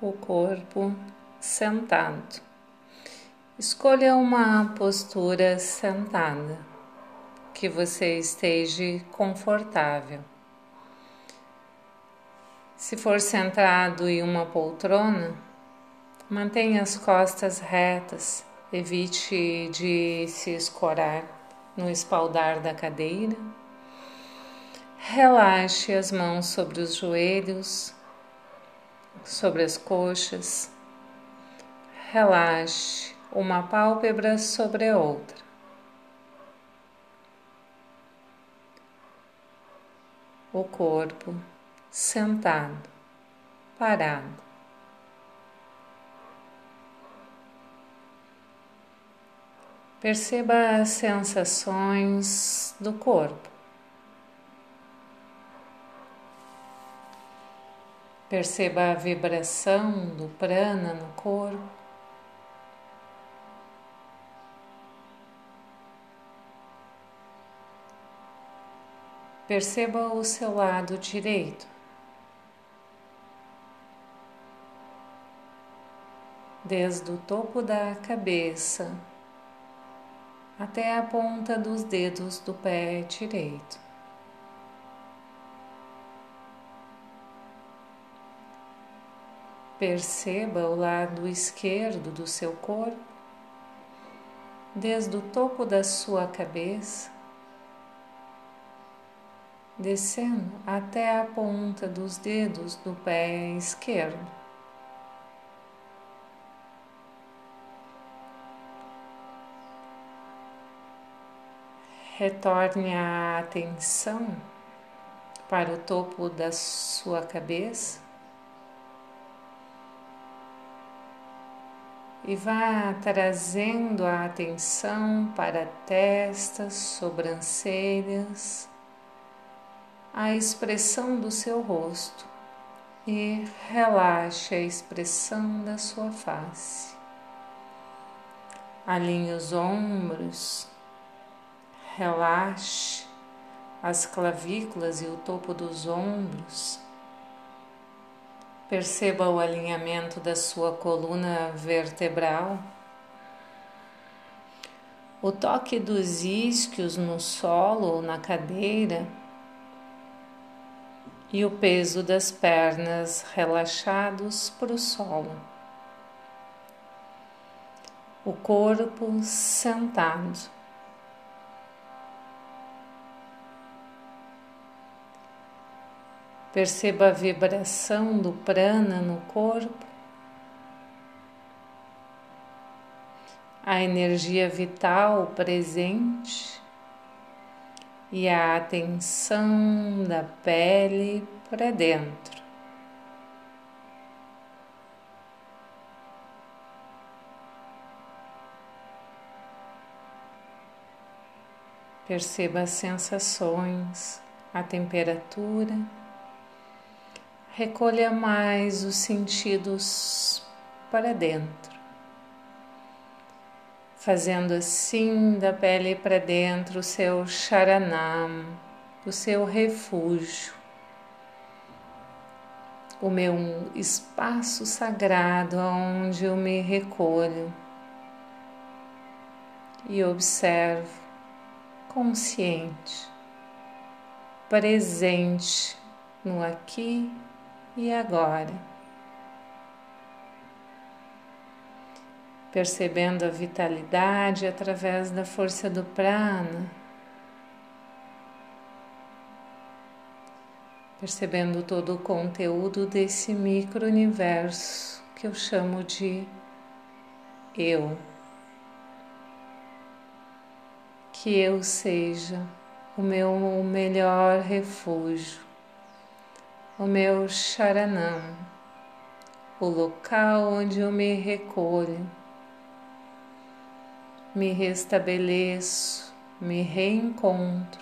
o corpo sentado. Escolha uma postura sentada que você esteja confortável. Se for sentado em uma poltrona, mantenha as costas retas, evite de se escorar no espaldar da cadeira. Relaxe as mãos sobre os joelhos, sobre as coxas. Relaxe uma pálpebra sobre a outra. O corpo sentado, parado. Perceba as sensações do corpo. Perceba a vibração do prana no corpo. Perceba o seu lado direito. Desde o topo da cabeça até a ponta dos dedos do pé direito. Perceba o lado esquerdo do seu corpo, desde o topo da sua cabeça descendo até a ponta dos dedos do pé esquerdo. Retorne a atenção para o topo da sua cabeça e vá trazendo a atenção para a testa, sobrancelhas a expressão do seu rosto e relaxe a expressão da sua face. Alinhe os ombros, relaxe as clavículas e o topo dos ombros. Perceba o alinhamento da sua coluna vertebral. O toque dos isquios no solo ou na cadeira e o peso das pernas relaxados para o solo. O corpo sentado. Perceba a vibração do prana no corpo, a energia vital presente e a atenção da pele para dentro. Perceba as sensações, a temperatura. Recolha mais os sentidos para dentro fazendo assim da pele para dentro o seu charanam, o seu refúgio, o meu espaço sagrado onde eu me recolho e observo consciente, presente no aqui e agora. percebendo a vitalidade através da força do prana, percebendo todo o conteúdo desse micro-universo que eu chamo de eu. Que eu seja o meu melhor refúgio, o meu charanam, o local onde eu me recolho. Me restabeleço, me reencontro,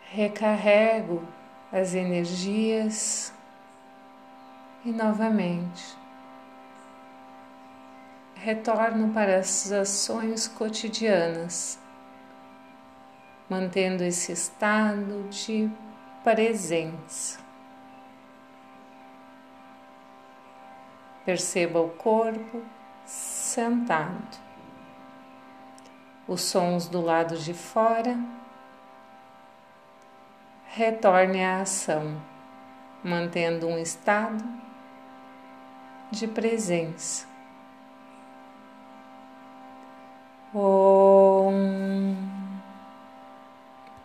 recarrego as energias e novamente retorno para as ações cotidianas, mantendo esse estado de presença. Perceba o corpo sentado, os sons do lado de fora. Retorne à ação, mantendo um estado de presença. Oh.